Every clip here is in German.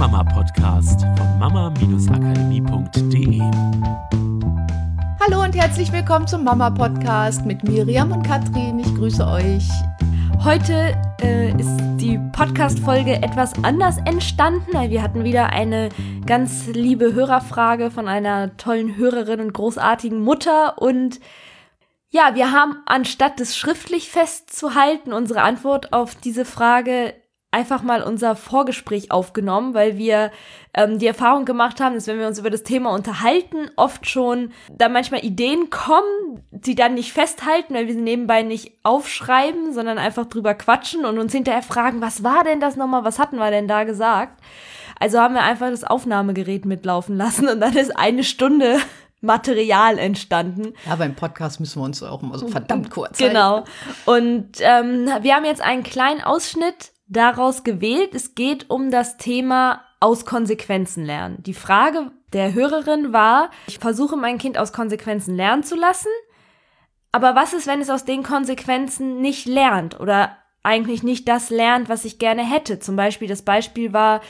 Mama Podcast von mama-akademie.de. Hallo und herzlich willkommen zum Mama Podcast mit Miriam und Katrin. Ich grüße euch. Heute äh, ist die Podcast-Folge etwas anders entstanden, weil wir hatten wieder eine ganz liebe Hörerfrage von einer tollen Hörerin und großartigen Mutter und ja, wir haben anstatt es schriftlich festzuhalten, unsere Antwort auf diese Frage einfach mal unser Vorgespräch aufgenommen, weil wir ähm, die Erfahrung gemacht haben, dass wenn wir uns über das Thema unterhalten, oft schon da manchmal Ideen kommen, die dann nicht festhalten, weil wir sie nebenbei nicht aufschreiben, sondern einfach drüber quatschen und uns hinterher fragen, was war denn das nochmal, was hatten wir denn da gesagt? Also haben wir einfach das Aufnahmegerät mitlaufen lassen und dann ist eine Stunde Material entstanden. Ja, beim Podcast müssen wir uns auch immer so verdammt kurz Genau. Und ähm, wir haben jetzt einen kleinen Ausschnitt daraus gewählt. Es geht um das Thema aus Konsequenzen lernen. Die Frage der Hörerin war, ich versuche mein Kind aus Konsequenzen lernen zu lassen, aber was ist, wenn es aus den Konsequenzen nicht lernt oder eigentlich nicht das lernt, was ich gerne hätte? Zum Beispiel, das Beispiel war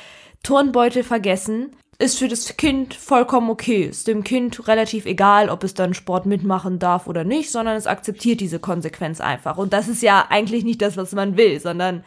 Turnbeutel vergessen. Ist für das Kind vollkommen okay. Ist dem Kind relativ egal, ob es dann Sport mitmachen darf oder nicht, sondern es akzeptiert diese Konsequenz einfach. Und das ist ja eigentlich nicht das, was man will, sondern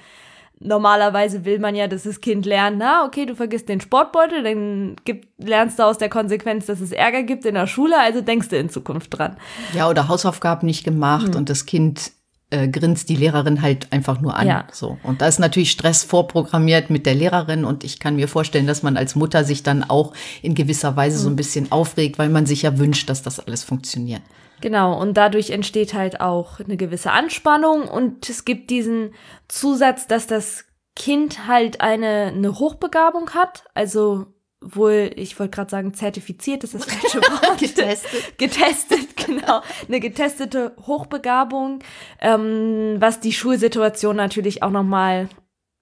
normalerweise will man ja, dass das Kind lernt, na, okay, du vergisst den Sportbeutel, dann gibt, lernst du aus der Konsequenz, dass es Ärger gibt in der Schule, also denkst du in Zukunft dran. Ja, oder Hausaufgaben nicht gemacht hm. und das Kind äh, grinst die Lehrerin halt einfach nur an. Ja. So. Und da ist natürlich Stress vorprogrammiert mit der Lehrerin und ich kann mir vorstellen, dass man als Mutter sich dann auch in gewisser Weise so ein bisschen aufregt, weil man sich ja wünscht, dass das alles funktioniert. Genau, und dadurch entsteht halt auch eine gewisse Anspannung und es gibt diesen Zusatz, dass das Kind halt eine, eine Hochbegabung hat, also wohl, ich wollte gerade sagen, zertifiziert ist das falsche Wort. getestet. getestet, genau. Eine getestete Hochbegabung, ähm, was die Schulsituation natürlich auch nochmal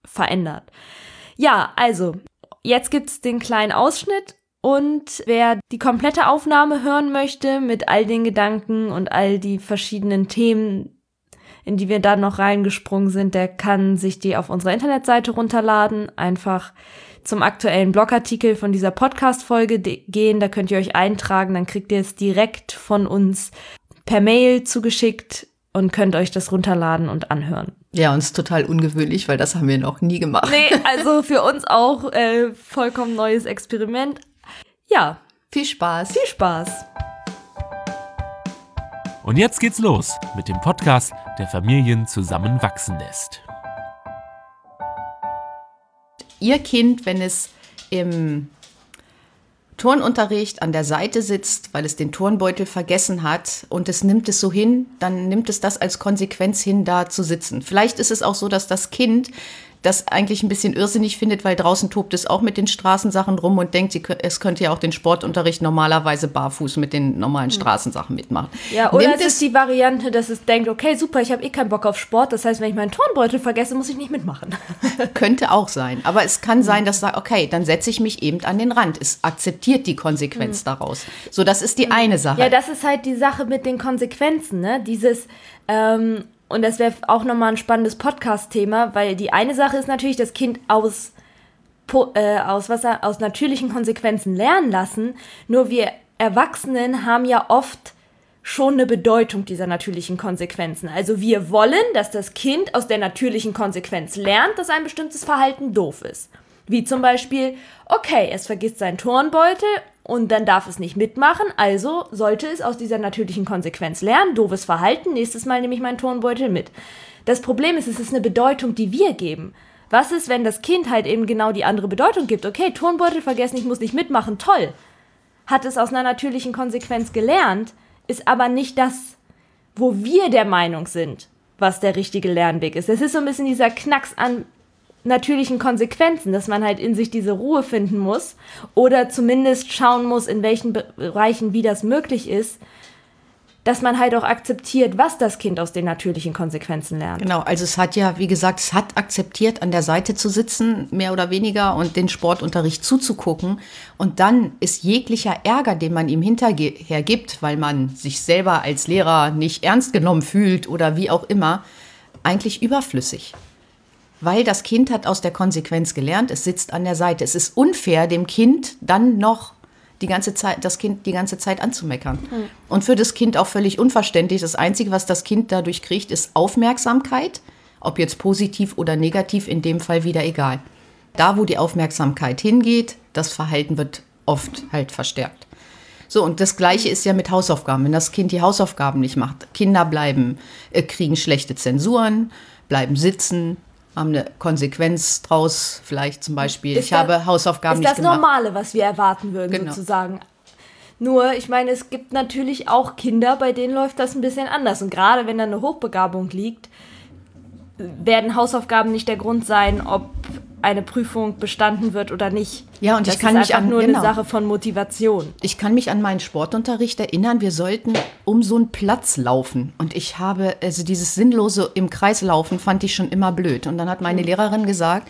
verändert. Ja, also, jetzt gibt's den kleinen Ausschnitt und wer die komplette Aufnahme hören möchte mit all den Gedanken und all die verschiedenen Themen, in die wir da noch reingesprungen sind, der kann sich die auf unserer Internetseite runterladen. Einfach zum aktuellen Blogartikel von dieser Podcast-Folge gehen. Da könnt ihr euch eintragen. Dann kriegt ihr es direkt von uns per Mail zugeschickt und könnt euch das runterladen und anhören. Ja, und es ist total ungewöhnlich, weil das haben wir noch nie gemacht. Nee, also für uns auch äh, vollkommen neues Experiment. Ja. Viel Spaß. Viel Spaß. Und jetzt geht's los mit dem Podcast, der Familien zusammenwachsen lässt. Ihr Kind, wenn es im Turnunterricht an der Seite sitzt, weil es den Turnbeutel vergessen hat und es nimmt es so hin, dann nimmt es das als Konsequenz hin, da zu sitzen. Vielleicht ist es auch so, dass das Kind das eigentlich ein bisschen irrsinnig findet, weil draußen tobt es auch mit den Straßensachen rum und denkt, es könnte ja auch den Sportunterricht normalerweise barfuß mit den normalen hm. Straßensachen mitmachen. Ja, oder Nimmt es ist die Variante, dass es denkt, okay, super, ich habe eh keinen Bock auf Sport, das heißt, wenn ich meinen Turnbeutel vergesse, muss ich nicht mitmachen. könnte auch sein, aber es kann sein, dass sagt, okay, dann setze ich mich eben an den Rand. Es akzeptiert die Konsequenz mhm. daraus. So, das ist die mhm. eine Sache. Ja, das ist halt die Sache mit den Konsequenzen, ne? Dieses ähm, und das wäre auch nochmal ein spannendes Podcast-Thema, weil die eine Sache ist natürlich, das Kind aus, äh, aus, was, aus natürlichen Konsequenzen lernen lassen. Nur wir Erwachsenen haben ja oft schon eine Bedeutung dieser natürlichen Konsequenzen. Also wir wollen, dass das Kind aus der natürlichen Konsequenz lernt, dass ein bestimmtes Verhalten doof ist. Wie zum Beispiel, okay, es vergisst seinen Turnbeutel und dann darf es nicht mitmachen, also sollte es aus dieser natürlichen Konsequenz lernen, doofes Verhalten, nächstes Mal nehme ich meinen Turnbeutel mit. Das Problem ist, es ist eine Bedeutung, die wir geben. Was ist, wenn das Kind halt eben genau die andere Bedeutung gibt? Okay, Turnbeutel vergessen, ich muss nicht mitmachen, toll. Hat es aus einer natürlichen Konsequenz gelernt, ist aber nicht das, wo wir der Meinung sind, was der richtige Lernweg ist. Es ist so ein bisschen dieser Knacks an natürlichen Konsequenzen, dass man halt in sich diese Ruhe finden muss oder zumindest schauen muss, in welchen Bereichen wie das möglich ist, dass man halt auch akzeptiert, was das Kind aus den natürlichen Konsequenzen lernt. Genau, also es hat ja, wie gesagt, es hat akzeptiert, an der Seite zu sitzen, mehr oder weniger, und den Sportunterricht zuzugucken. Und dann ist jeglicher Ärger, den man ihm hinterher gibt, weil man sich selber als Lehrer nicht ernst genommen fühlt oder wie auch immer, eigentlich überflüssig. Weil das Kind hat aus der Konsequenz gelernt, es sitzt an der Seite. Es ist unfair, dem Kind dann noch die ganze Zeit, das Kind die ganze Zeit anzumeckern. Mhm. Und für das Kind auch völlig unverständlich. Das Einzige, was das Kind dadurch kriegt, ist Aufmerksamkeit. Ob jetzt positiv oder negativ, in dem Fall wieder egal. Da, wo die Aufmerksamkeit hingeht, das Verhalten wird oft halt verstärkt. So, und das Gleiche ist ja mit Hausaufgaben. Wenn das Kind die Hausaufgaben nicht macht, Kinder bleiben, äh, kriegen schlechte Zensuren, bleiben sitzen, haben eine Konsequenz draus, vielleicht zum Beispiel, ist ich das, habe Hausaufgaben nicht gemacht. Ist das Normale, was wir erwarten würden, genau. sozusagen. Nur, ich meine, es gibt natürlich auch Kinder, bei denen läuft das ein bisschen anders. Und gerade wenn da eine Hochbegabung liegt, werden Hausaufgaben nicht der Grund sein, ob eine Prüfung bestanden wird oder nicht. Ja, und das ich kann mich an nur genau. eine Sache von Motivation. Ich kann mich an meinen Sportunterricht erinnern, wir sollten um so einen Platz laufen und ich habe also dieses sinnlose im Kreis laufen fand ich schon immer blöd und dann hat meine mhm. Lehrerin gesagt,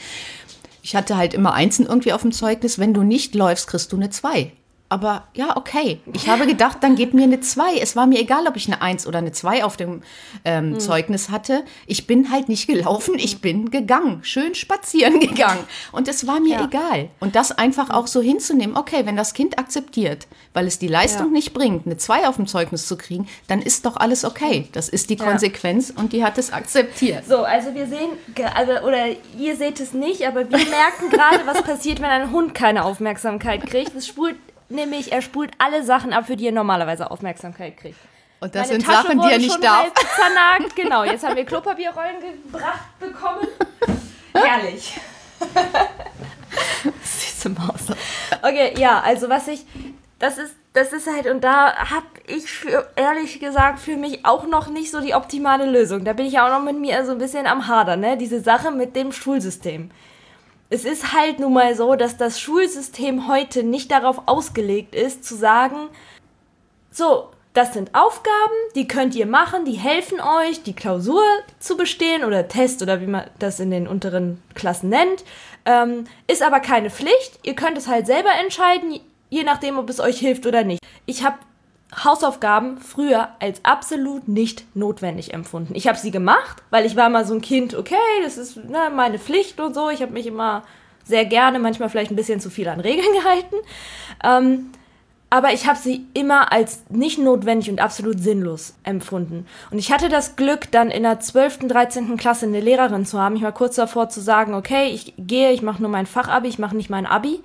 ich hatte halt immer Einsen irgendwie auf dem Zeugnis, wenn du nicht läufst, kriegst du eine zwei. Aber ja, okay. Ich habe gedacht, dann geht mir eine 2. Es war mir egal, ob ich eine 1 oder eine 2 auf dem ähm, mhm. Zeugnis hatte. Ich bin halt nicht gelaufen, ich bin gegangen, schön spazieren gegangen. Und es war mir ja. egal. Und das einfach auch so hinzunehmen, okay, wenn das Kind akzeptiert, weil es die Leistung ja. nicht bringt, eine 2 auf dem Zeugnis zu kriegen, dann ist doch alles okay. Das ist die Konsequenz und die hat es akzeptiert. So, also wir sehen, also, oder ihr seht es nicht, aber wir merken gerade, was passiert, wenn ein Hund keine Aufmerksamkeit kriegt. Es spult nämlich, er spult alle Sachen ab, für die er normalerweise Aufmerksamkeit kriegt. Und das Meine sind Tasche Sachen, die er nicht darf. Zernagt. Genau, jetzt haben wir Klopapierrollen gebracht bekommen. Herrlich. Süße Maus. Okay, ja, also was ich, das ist, das ist halt, und da habe ich für, ehrlich gesagt für mich auch noch nicht so die optimale Lösung. Da bin ich auch noch mit mir so ein bisschen am Hadern, ne? Diese Sache mit dem Schulsystem es ist halt nun mal so, dass das Schulsystem heute nicht darauf ausgelegt ist, zu sagen, so, das sind Aufgaben, die könnt ihr machen, die helfen euch, die Klausur zu bestehen oder Test oder wie man das in den unteren Klassen nennt. Ähm, ist aber keine Pflicht. Ihr könnt es halt selber entscheiden, je nachdem, ob es euch hilft oder nicht. Ich habe Hausaufgaben früher als absolut nicht notwendig empfunden. Ich habe sie gemacht, weil ich war mal so ein Kind, okay, das ist ne, meine Pflicht und so. Ich habe mich immer sehr gerne, manchmal vielleicht ein bisschen zu viel an Regeln gehalten. Ähm, aber ich habe sie immer als nicht notwendig und absolut sinnlos empfunden. Und ich hatte das Glück, dann in der 12., 13. Klasse eine Lehrerin zu haben. Ich war kurz davor zu sagen, okay, ich gehe, ich mache nur mein Fachabi, ich mache nicht mein Abi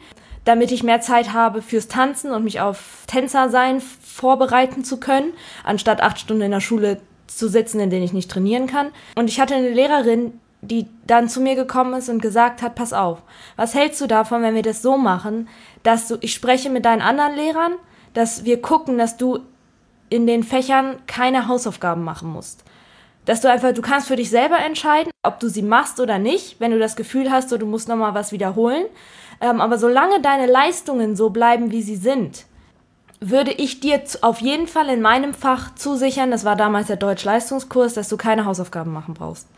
damit ich mehr Zeit habe fürs Tanzen und mich auf Tänzer sein vorbereiten zu können, anstatt acht Stunden in der Schule zu sitzen, in denen ich nicht trainieren kann. Und ich hatte eine Lehrerin, die dann zu mir gekommen ist und gesagt hat, pass auf, was hältst du davon, wenn wir das so machen, dass du, ich spreche mit deinen anderen Lehrern, dass wir gucken, dass du in den Fächern keine Hausaufgaben machen musst. Dass du einfach, du kannst für dich selber entscheiden, ob du sie machst oder nicht, wenn du das Gefühl hast, so, du musst nochmal was wiederholen. Ähm, aber solange deine Leistungen so bleiben, wie sie sind, würde ich dir auf jeden Fall in meinem Fach zusichern, das war damals der Deutsch-Leistungskurs, dass du keine Hausaufgaben machen brauchst.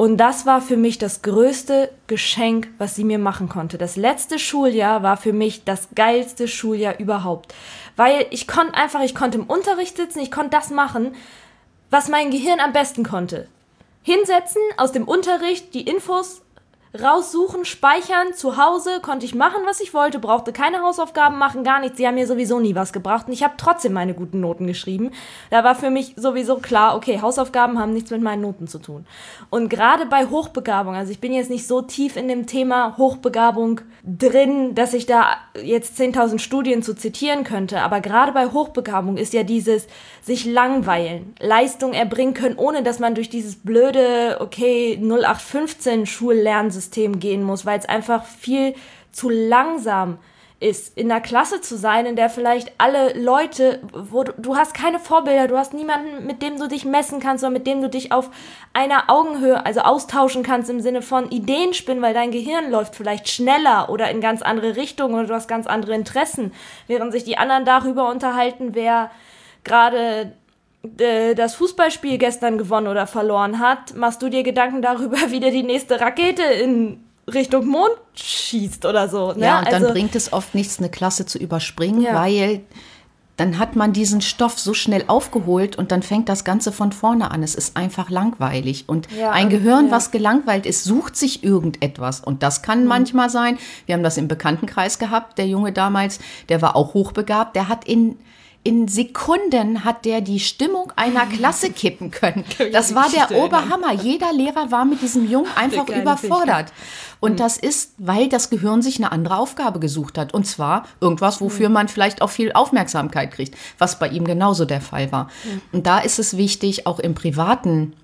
Und das war für mich das größte Geschenk, was sie mir machen konnte. Das letzte Schuljahr war für mich das geilste Schuljahr überhaupt. Weil ich konnte einfach, ich konnte im Unterricht sitzen, ich konnte das machen, was mein Gehirn am besten konnte. Hinsetzen, aus dem Unterricht die Infos raussuchen, speichern, zu Hause konnte ich machen, was ich wollte, brauchte keine Hausaufgaben machen, gar nichts. Sie haben mir sowieso nie was gebracht und ich habe trotzdem meine guten Noten geschrieben. Da war für mich sowieso klar, okay, Hausaufgaben haben nichts mit meinen Noten zu tun. Und gerade bei Hochbegabung, also ich bin jetzt nicht so tief in dem Thema Hochbegabung drin, dass ich da jetzt 10.000 Studien zu zitieren könnte, aber gerade bei Hochbegabung ist ja dieses sich langweilen, Leistung erbringen können, ohne dass man durch dieses blöde, okay, 0815 Schullernsystem System gehen muss, weil es einfach viel zu langsam ist, in der Klasse zu sein, in der vielleicht alle Leute, wo du, du hast keine Vorbilder, du hast niemanden, mit dem du dich messen kannst oder mit dem du dich auf einer Augenhöhe, also austauschen kannst im Sinne von Ideen spinnen, weil dein Gehirn läuft vielleicht schneller oder in ganz andere Richtungen oder du hast ganz andere Interessen, während sich die anderen darüber unterhalten, wer gerade äh, das Fußballspiel gestern gewonnen oder verloren hat, machst du dir Gedanken darüber, wie dir die nächste Rakete in Richtung Mond schießt oder so. Ne? Ja, und also, dann bringt es oft nichts, eine Klasse zu überspringen, ja. weil dann hat man diesen Stoff so schnell aufgeholt und dann fängt das Ganze von vorne an. Es ist einfach langweilig. Und Ja, ein Gehirn, ja. was gelangweilt ist, sucht sich irgendetwas. Und das Mhm. kann manchmal sein. Wir haben das im Bekanntenkreis gehabt. Der Junge damals, der war auch hochbegabt. Der hat in in Sekunden hat der die Stimmung einer Klasse kippen können. Das war der. Oberhammer. Jeder Lehrer war mit diesem Jungen einfach überfordert. Und das ist, weil das Gehirn sich eine andere Aufgabe gesucht hat. Und zwar irgendwas, wofür man vielleicht auch viel Aufmerksamkeit kriegt, was bei ihm genauso der Fall war. Und da ist es wichtig, auch im Privaten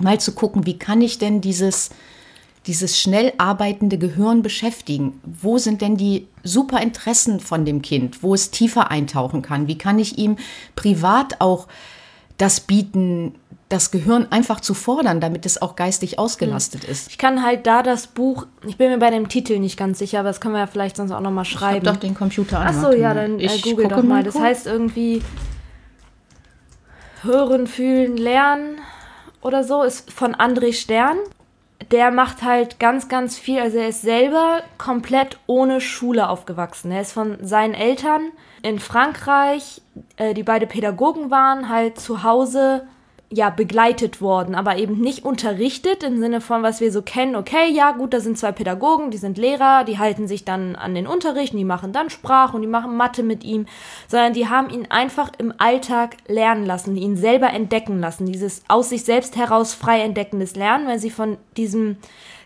mal zu gucken, wie kann ich denn dieses, dieses schnell arbeitende Gehirn beschäftigen? Wo sind denn die super Interessen von dem Kind, wo es tiefer eintauchen kann? Wie kann ich ihm privat auch das bieten, das Gehirn einfach zu fordern, damit es auch geistig ausgelastet ist? Ich kann halt da das Buch, ich bin mir bei dem Titel nicht ganz sicher, aber das können wir ja vielleicht sonst auch nochmal Ich hab schreiben. doch den Computer an. so, ja, dann äh, google doch mal. Das heißt irgendwie Hören, Fühlen, Lernen oder so, ist von André Stern. Der macht halt ganz, ganz viel. Also er ist selber komplett ohne Schule aufgewachsen. Er ist von seinen Eltern in Frankreich, äh, die beide Pädagogen waren, halt zu Hause ja, begleitet worden, aber eben nicht unterrichtet im Sinne von, was wir so kennen, okay, ja, gut, da sind zwei Pädagogen, die sind Lehrer, die halten sich dann an den Unterricht, die machen dann Sprache und die machen Mathe mit ihm, sondern die haben ihn einfach im Alltag lernen lassen, ihn selber entdecken lassen, dieses aus sich selbst heraus frei entdeckendes Lernen, weil sie von diesem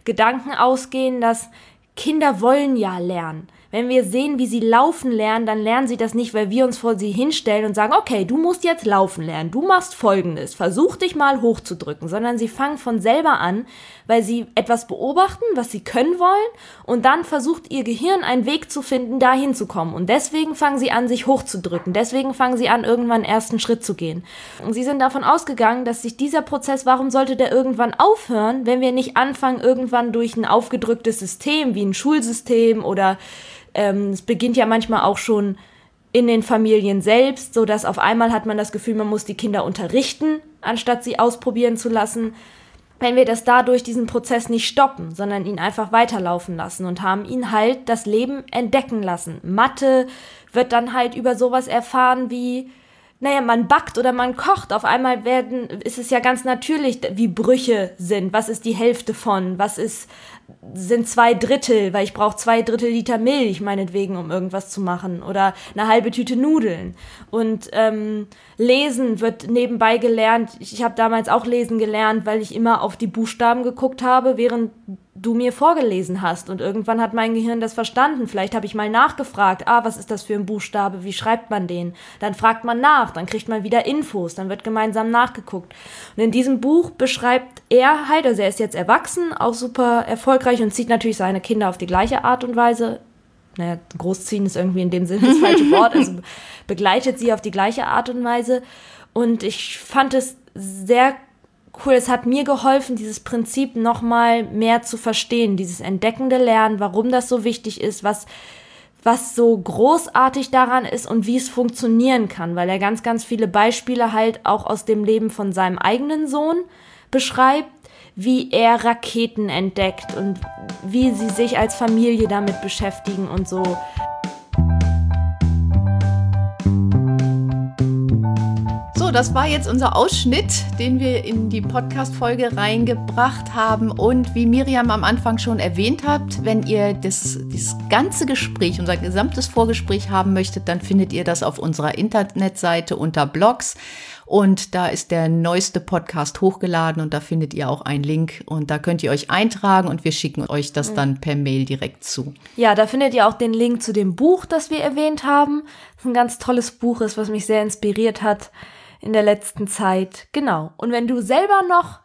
Gedanken ausgehen, dass Kinder wollen ja lernen. Wenn wir sehen, wie sie laufen lernen, dann lernen sie das nicht, weil wir uns vor sie hinstellen und sagen, okay, du musst jetzt laufen lernen, du machst folgendes, versuch dich mal hochzudrücken, sondern sie fangen von selber an, weil sie etwas beobachten, was sie können wollen und dann versucht ihr Gehirn einen Weg zu finden, dahin zu kommen. Und deswegen fangen sie an, sich hochzudrücken. Deswegen fangen sie an, irgendwann einen ersten Schritt zu gehen. Und sie sind davon ausgegangen, dass sich dieser Prozess, warum sollte der irgendwann aufhören, wenn wir nicht anfangen, irgendwann durch ein aufgedrücktes System, wie ein Schulsystem oder ähm, es beginnt ja manchmal auch schon in den Familien selbst, so dass auf einmal hat man das Gefühl, man muss die Kinder unterrichten, anstatt sie ausprobieren zu lassen. Wenn wir das dadurch diesen Prozess nicht stoppen, sondern ihn einfach weiterlaufen lassen und haben ihn halt das Leben entdecken lassen. Mathe wird dann halt über sowas erfahren wie, naja, man backt oder man kocht. Auf einmal werden, ist es ja ganz natürlich, wie Brüche sind. Was ist die Hälfte von? Was ist, sind zwei Drittel? Weil ich brauche zwei Drittel Liter Milch, meinetwegen, um irgendwas zu machen. Oder eine halbe Tüte Nudeln. Und ähm, Lesen wird nebenbei gelernt. Ich, ich habe damals auch Lesen gelernt, weil ich immer auf die Buchstaben geguckt habe, während du mir vorgelesen hast. Und irgendwann hat mein Gehirn das verstanden. Vielleicht habe ich mal nachgefragt, ah, was ist das für ein Buchstabe? Wie schreibt man den? Dann fragt man nach, dann kriegt man wieder Infos, dann wird gemeinsam nachgeguckt. Und in diesem Buch beschreibt er halt, also er ist jetzt erwachsen, auch super erfolgreich und zieht natürlich seine Kinder auf die gleiche Art und Weise. Naja, großziehen ist irgendwie in dem Sinne das falsche Wort, also begleitet sie auf die gleiche Art und Weise. Und ich fand es sehr cool. Es hat mir geholfen, dieses Prinzip nochmal mehr zu verstehen, dieses entdeckende Lernen, warum das so wichtig ist, was, was so großartig daran ist und wie es funktionieren kann, weil er ganz, ganz viele Beispiele halt auch aus dem Leben von seinem eigenen Sohn beschreibt, wie er Raketen entdeckt und wie sie sich als Familie damit beschäftigen und so. Das war jetzt unser Ausschnitt, den wir in die Podcast-Folge reingebracht haben. Und wie Miriam am Anfang schon erwähnt hat, wenn ihr das, das ganze Gespräch, unser gesamtes Vorgespräch haben möchtet, dann findet ihr das auf unserer Internetseite unter Blogs. Und da ist der neueste Podcast hochgeladen und da findet ihr auch einen Link und da könnt ihr euch eintragen und wir schicken euch das dann per Mail direkt zu. Ja, da findet ihr auch den Link zu dem Buch, das wir erwähnt haben. Das ein ganz tolles Buch ist, was mich sehr inspiriert hat in der letzten Zeit. Genau. Und wenn du selber noch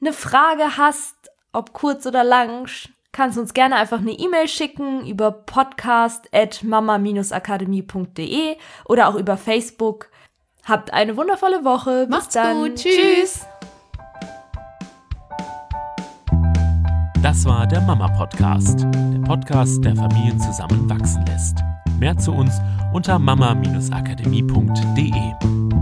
eine Frage hast, ob kurz oder lang, sch- kannst du uns gerne einfach eine E-Mail schicken über podcast@mama-akademie.de oder auch über Facebook. Habt eine wundervolle Woche. Bis Macht's dann. gut. Tschüss. Das war der Mama Podcast, der Podcast, der Familien zusammenwachsen lässt. Mehr zu uns unter mama-akademie.de.